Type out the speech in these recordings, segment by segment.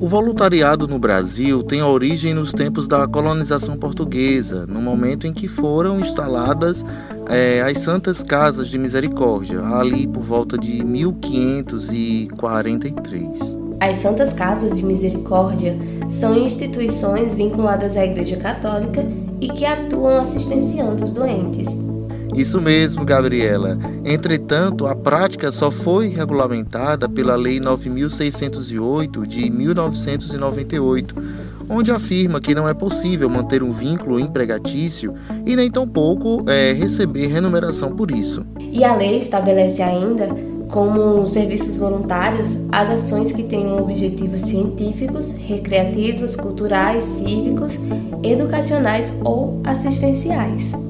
O voluntariado no Brasil tem origem nos tempos da colonização portuguesa, no momento em que foram instaladas é, as Santas Casas de Misericórdia, ali por volta de 1543. As Santas Casas de Misericórdia são instituições vinculadas à Igreja Católica e que atuam assistenciando os doentes. Isso mesmo, Gabriela. Entretanto, a prática só foi regulamentada pela Lei 9608 de 1998, onde afirma que não é possível manter um vínculo empregatício e nem tampouco é, receber remuneração por isso. E a lei estabelece ainda como serviços voluntários as ações que tenham objetivos científicos, recreativos, culturais, cívicos, educacionais ou assistenciais.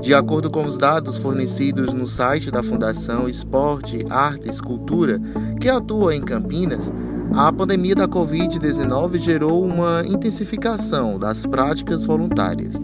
De acordo com os dados fornecidos no site da Fundação Esporte, Artes, Cultura, que atua em Campinas, a pandemia da Covid-19 gerou uma intensificação das práticas voluntárias.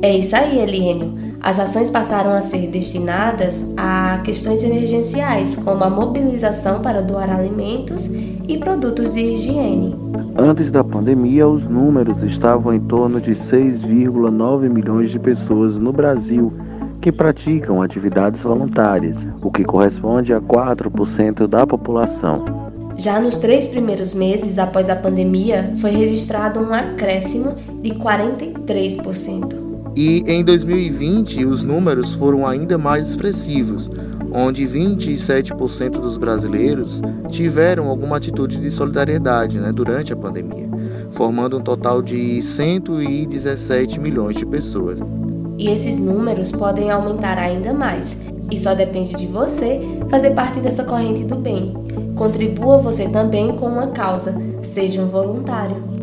É isso aí, Eliênio. As ações passaram a ser destinadas a questões emergenciais, como a mobilização para doar alimentos e produtos de higiene. Antes da pandemia, os números estavam em torno de 6,9 milhões de pessoas no Brasil que praticam atividades voluntárias, o que corresponde a 4% da população. Já nos três primeiros meses após a pandemia, foi registrado um acréscimo de 43%. E em 2020 os números foram ainda mais expressivos, onde 27% dos brasileiros tiveram alguma atitude de solidariedade né, durante a pandemia, formando um total de 117 milhões de pessoas. E esses números podem aumentar ainda mais, e só depende de você fazer parte dessa corrente do bem. Contribua você também com uma causa, seja um voluntário.